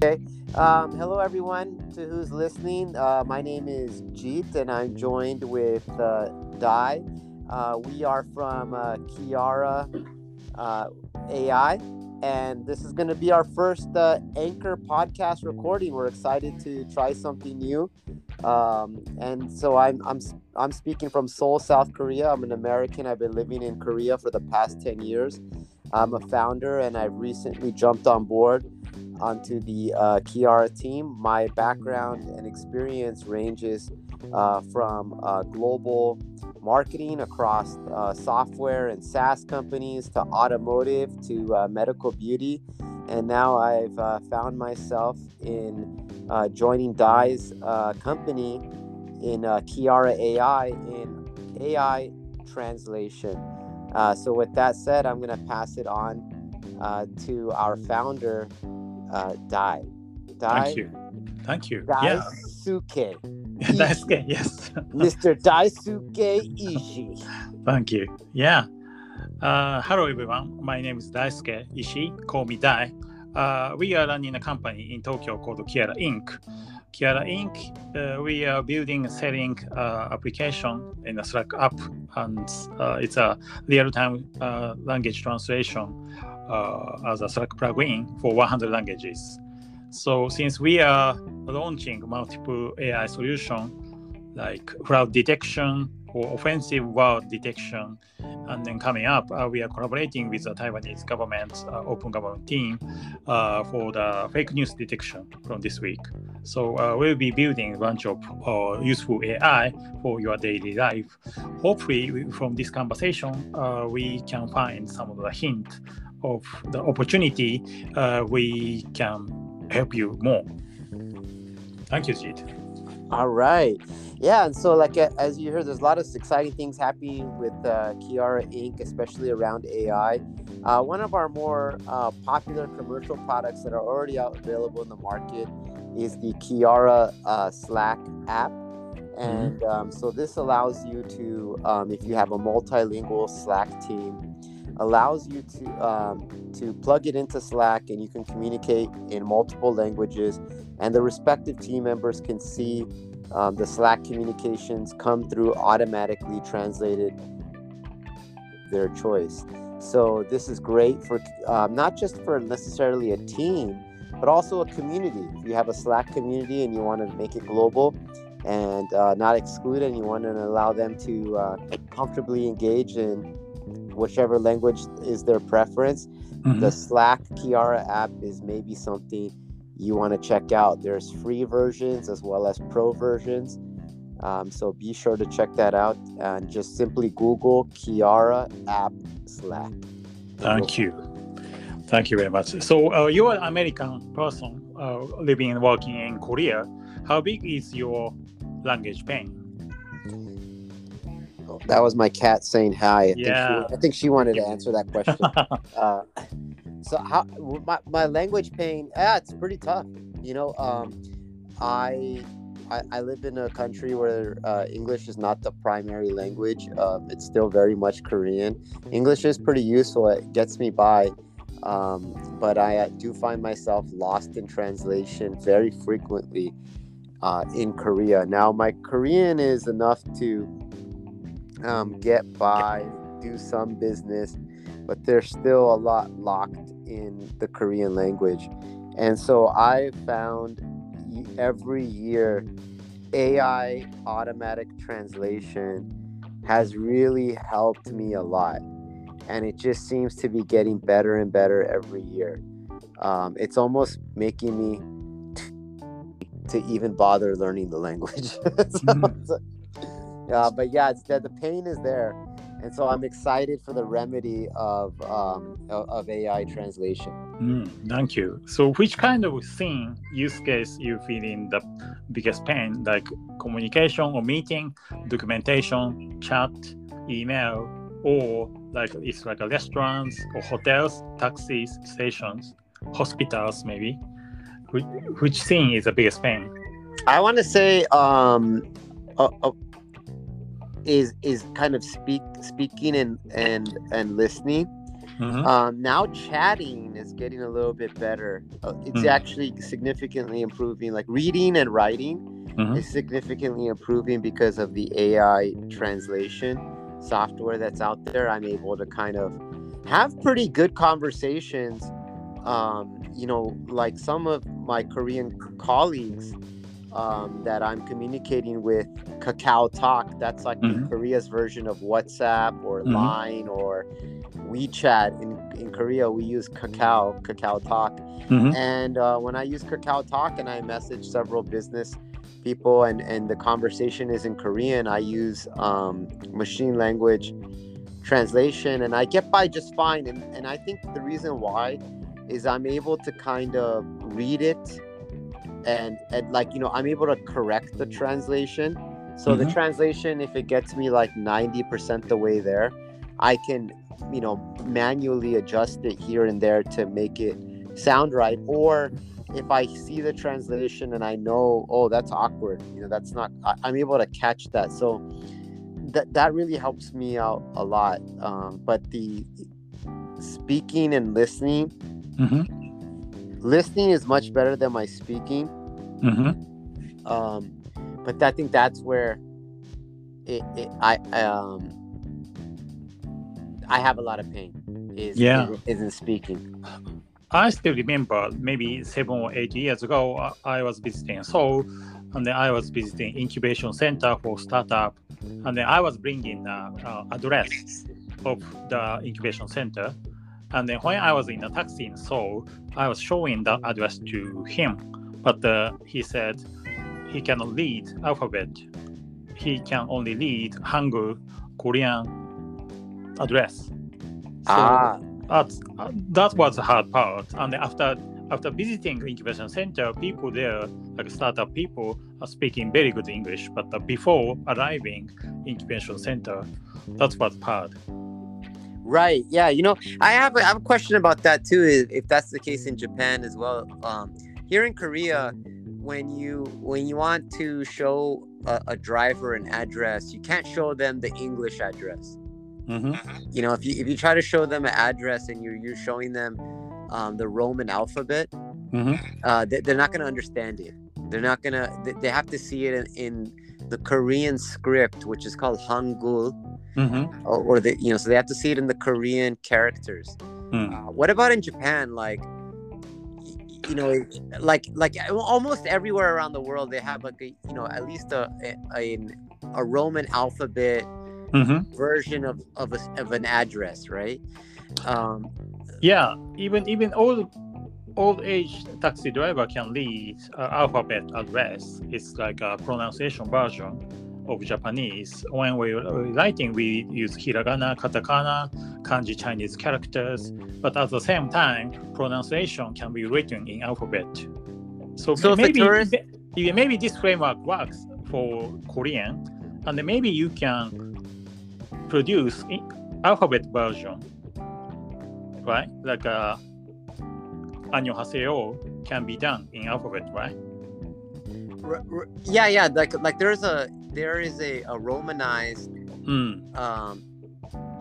Okay. Um, hello, everyone to who's listening. Uh, my name is Jeet, and I'm joined with uh, Dai. Uh, we are from uh, Kiara uh, AI, and this is going to be our first uh, Anchor podcast recording. We're excited to try something new. Um, and so I'm, I'm, I'm speaking from Seoul, South Korea. I'm an American. I've been living in Korea for the past 10 years. I'm a founder, and I've recently jumped on board onto the uh, Kiara team. My background and experience ranges uh, from uh, global marketing across uh, software and SaaS companies to automotive to uh, medical beauty. And now I've uh, found myself in joining Dai's company in Kiara AI in AI translation. so, with that said, I'm going to pass it on to our founder, uh, Dai. Dai. Thank you. Thank you. Daisuke. Yeah. Daisuke, yes. Mr. Daisuke Ishii. Thank you. Yeah. Uh, hello, everyone. My name is Daisuke Ishii. Call me Dai. Uh, we are running a company in Tokyo called Kiara Inc. Kiara Inc. Uh, we are building and selling uh, application in a Slack app, and uh, it's a real-time uh, language translation uh, as a Slack plugin for 100 languages. So since we are launching multiple AI solutions like fraud detection or offensive word detection, and then coming up, uh, we are collaborating with the Taiwanese government, uh, open government team uh, for the fake news detection from this week. So uh, we'll be building a bunch of uh, useful AI for your daily life. Hopefully, from this conversation, we can find some of the hint of the opportunity, uh, we can help you more. Thank you, Jeet. All right. Yeah, and so like as you heard, there's a lot of exciting things happening with uh, Kiara Inc., especially around AI. Uh, one of our more uh, popular commercial products that are already out available in the market is the Kiara uh, Slack app. Mm-hmm. And um, so this allows you to, um, if you have a multilingual Slack team, allows you to um, to plug it into Slack and you can communicate in multiple languages, and the respective team members can see um, the Slack communications come through automatically translated their choice. So this is great for um, not just for necessarily a team, but also a community. If you have a Slack community and you want to make it global and uh, not exclude anyone and allow them to uh, comfortably engage in whichever language is their preference. Mm-hmm. The Slack Kiara app is maybe something you want to check out. There's free versions as well as pro versions. Um, so be sure to check that out and just simply Google Kiara app Slack. Thank you. Thank you very much. So uh, you're an American person uh, living and working in Korea. How big is your language pain? That was my cat saying hi. I yeah. Think she, I think she wanted to answer that question. uh, so how my, my language pain? Yeah, it's pretty tough. You know, um, I, I, I live in a country where uh, English is not the primary language. Um, it's still very much Korean. English is pretty useful. It gets me by. Um, but I uh, do find myself lost in translation very frequently uh, in Korea. Now, my Korean is enough to um, get by, do some business, but there's still a lot locked in the Korean language. And so I found every year AI automatic translation has really helped me a lot. And it just seems to be getting better and better every year. Um, it's almost making me t- to even bother learning the language. so, mm. Uh, but yeah, it's the, the pain is there, and so I'm excited for the remedy of um, of AI translation. Mm, thank you. So, which kind of thing use case you feel in the biggest pain, like communication or meeting, documentation, chat, email, or like it's like a restaurants or hotels, taxis, stations, hospitals, maybe. Which, which thing is the biggest pain? I want to say um, uh, uh, is is kind of speak speaking and and and listening Mhm. Um, now chatting is getting a little bit better. Uh, it's Mm. actually significantly improving. Like reading and writing Mhm. is significantly improving because of the AI translation software that's out there. I'm able to kind of have pretty good conversations. Um, you know, like some of my Korean colleagues um, that I'm communicating with, Kakao Talk. That's like Mhm. Korea's version of WhatsApp or Mhm. Line or WeChat. In in Korea, we use Kakao, Kakao Talk. Mhm. And uh, when I use Kakao Talk and I message several business people and, and the conversation is in Korean, I use um, machine language translation and I get by just fine. And, and I think the reason why is I'm able to kind of read it and, and like, you know, I'm able to correct the translation. So the Mhm. translation, if it gets me like 90% the way there, I can, you know, manually adjust it here and there to make it sound right. Or if I see the translation and I know, oh, that's awkward, you know, that's not, I, I'm able to catch that. So that that really helps me out a lot. Um, but the speaking and listening, Mhm. Listening is much better than my speaking. Mhm. Um, but I think that's where it, it I um I have a lot of pain. Is Yeah. is, is in speaking. I still remember maybe seven or eight years ago, uh, I was visiting Seoul, and then I was visiting incubation center for startup, and then I was bringing the uh, address of the incubation center, and then when I was in a taxi in Seoul, I was showing the address to him, but uh, he said he cannot read alphabet. He can only read Hangul, Korean address. So, ah, that's, uh, that was the hard part. And after after visiting incubation center, people there, like startup people, are speaking very good English. But uh, before arriving incubation center, that was hard. Right. Yeah. You know, I have a, I have a question about that too. If, if that's the case in Japan as well. Um, here in Korea, when you when you want to show a, a driver an address, you can't show them the English address. hmm you know if you if you try to show them an address and you're you're showing them um, the roman alphabet hmm uh, they, they're not going to understand it they're not going to they, they have to see it in, in the korean script which is called hangul. Hmm or, or the you know so they have to see it in the korean characters. Mm. uh, what about in japan? Like you know like like almost everywhere around the world they have like a, you know at least a a, a roman alphabet hmm version of of, a, of an address, right? Um, Yeah, even even old old age taxi driver can read uh, alphabet address. It's like a pronunciation version of Japanese. When we're writing, we use hiragana, katakana, kanji Chinese characters, but at the same time, pronunciation can be written in alphabet. So, So maybe tourist- maybe this framework works for Korean, and maybe you can produce alphabet version, right? Like uh, 안녕하세요 can be done in alphabet, right? r- r- yeah, yeah, like like there's a there is a, a romanized, Mm. um,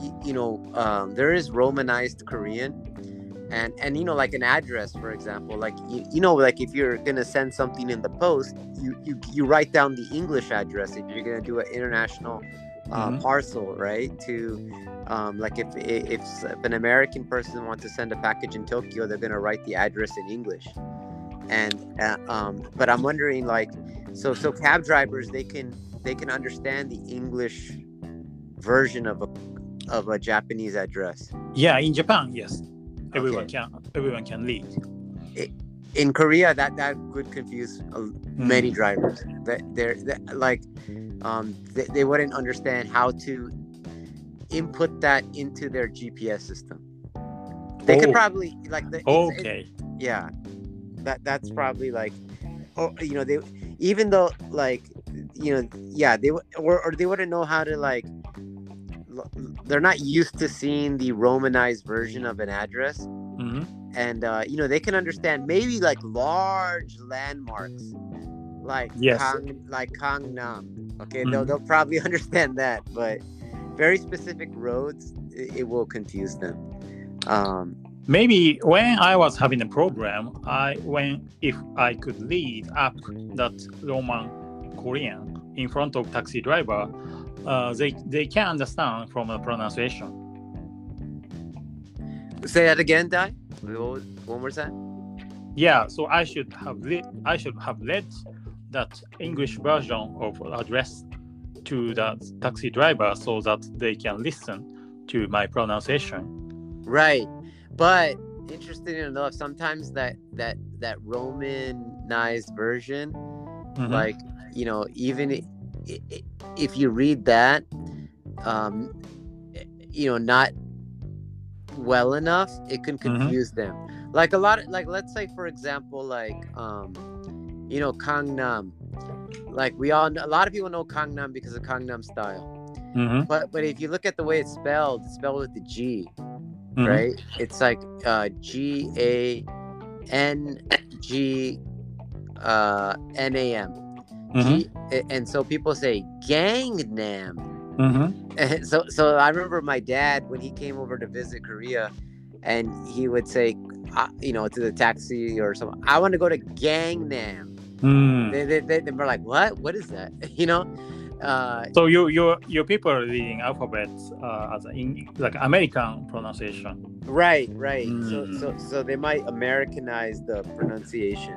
y- you know, um, there is romanized Korean, and and you know like an address, for example, like you, you know like if you're gonna send something in the post, you you you write down the English address if you're gonna do an international uh, Mhm. parcel, right? To um, like if, if if an American person wants to send a package in Tokyo, they're gonna write the address in English. And uh, um, but I'm wondering like, so so cab drivers they can they can understand the English version of a of a Japanese address. Yeah, in Japan, yes, everyone Okay. can everyone can read. In Korea, that that would confuse uh, many drivers. That they're that, like, um, they, they wouldn't understand how to input that into their GPS system. They could Oh. probably like the, it's- it- Okay. yeah that that's probably like oh you know they even though like you know yeah they would or, or they wouldn't know how to like they're not used to seeing the romanized version of an address hmm and uh you know they can understand maybe like large landmarks like Yes. Kang, like Gangnam okay they'll, Mhm. they'll probably understand that but very specific roads it, it will confuse them Um, Maybe when I was having a program, I when if I could lead up that Roman Korean in front of taxi driver, uh, they they can understand from the pronunciation. say that again, Dai. One more time. Yeah, so I should have read I should have read that English version of address to the taxi driver so that they can listen to my pronunciation. Right, but interesting enough, sometimes that that that Romanized version, Mhm. like you know, even if you read that, um, you know, not well enough, it can Mhm. confuse them. Like a lot of like, let's say for example, like um, you know, Gangnam. Like we all, a lot of people know Gangnam because of Gangnam style. Mhm, But but if you look at the way it's spelled, it's spelled with the G, mhm. right? It's like uh, G A N G uh, N A M. Mhm, G- And so people say Gangnam. Mhm, And so so I remember my dad when he came over to visit Korea, and he would say, uh, you know, to the taxi or something, I want to go to Gangnam. mm. They, they, they, they were like, what? What is that? You know? Uh, So you your your people are reading alphabets uh, as in like American pronunciation. Right, right. So, Mm. so, so they might Americanize the pronunciation.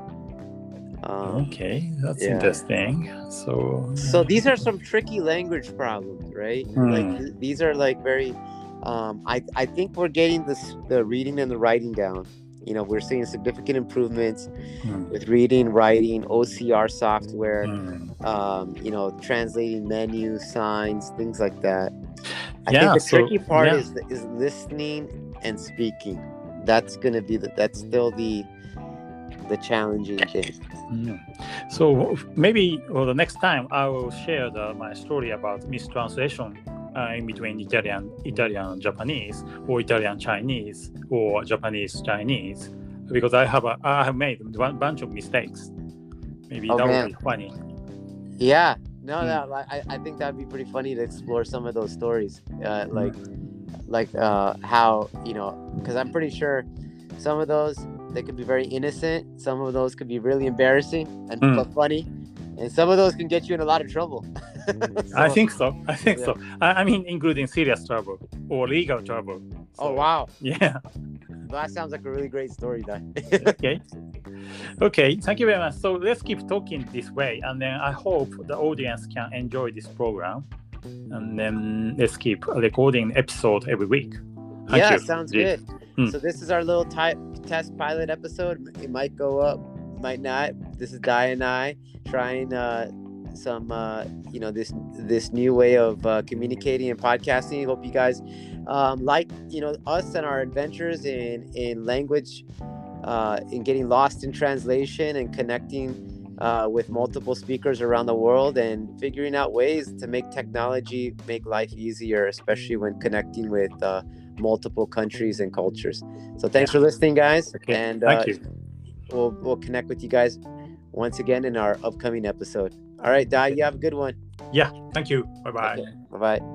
Um, Okay, that's yeah. interesting. So so these are some tricky language problems, right? Like Mm. th- these are like very. Um, I I think we're getting this the reading and the writing down. You know, we're seeing significant improvements Mm. with reading, writing, OCR software. Mm. Um, you know, translating menus, signs, things like that. I Yeah, think the so- tricky part yeah. is is listening and speaking. That's gonna be the that's still the the challenging thing. Mm. So maybe well, the next time I will share the, my story about mistranslation uh, in between Italian Italian Japanese or Italian Chinese or Japanese Chinese because I have a, I have made a bunch of mistakes. Maybe Oh, that man. would be funny. Yeah, no, Mm. no, I, I think that'd be pretty funny to explore some of those stories, uh, like, like uh, how you know, because I'm pretty sure some of those they could be very innocent, some of those could be really embarrassing and Mm. but funny, and some of those can get you in a lot of trouble. I think so. I think Yeah. so. I, I mean, including serious trouble or legal trouble. Oh wow, Yeah. that sounds like a really great story, then. okay. Okay. Thank you very much. So let's keep talking this way, and then I hope the audience can enjoy this program, and then let's keep recording episode every week. Thank yeah, you. sounds good. Mm. So this is our little ty- test pilot episode. It might go up, might not. This is Dai and I trying uh, some, uh, you know, this this new way of uh, communicating and podcasting. Hope you guys um, like, you know, us and our adventures in in language, uh, in getting lost in translation and connecting. Uh, with multiple speakers around the world and figuring out ways to make technology make life easier, especially when connecting with uh, multiple countries and cultures. So thanks for listening, guys, Okay. and uh, Thank you. we'll we'll connect with you guys once again in our upcoming episode. All right, Dai, you have a good one. Yeah. Thank you. Bye bye. Bye bye.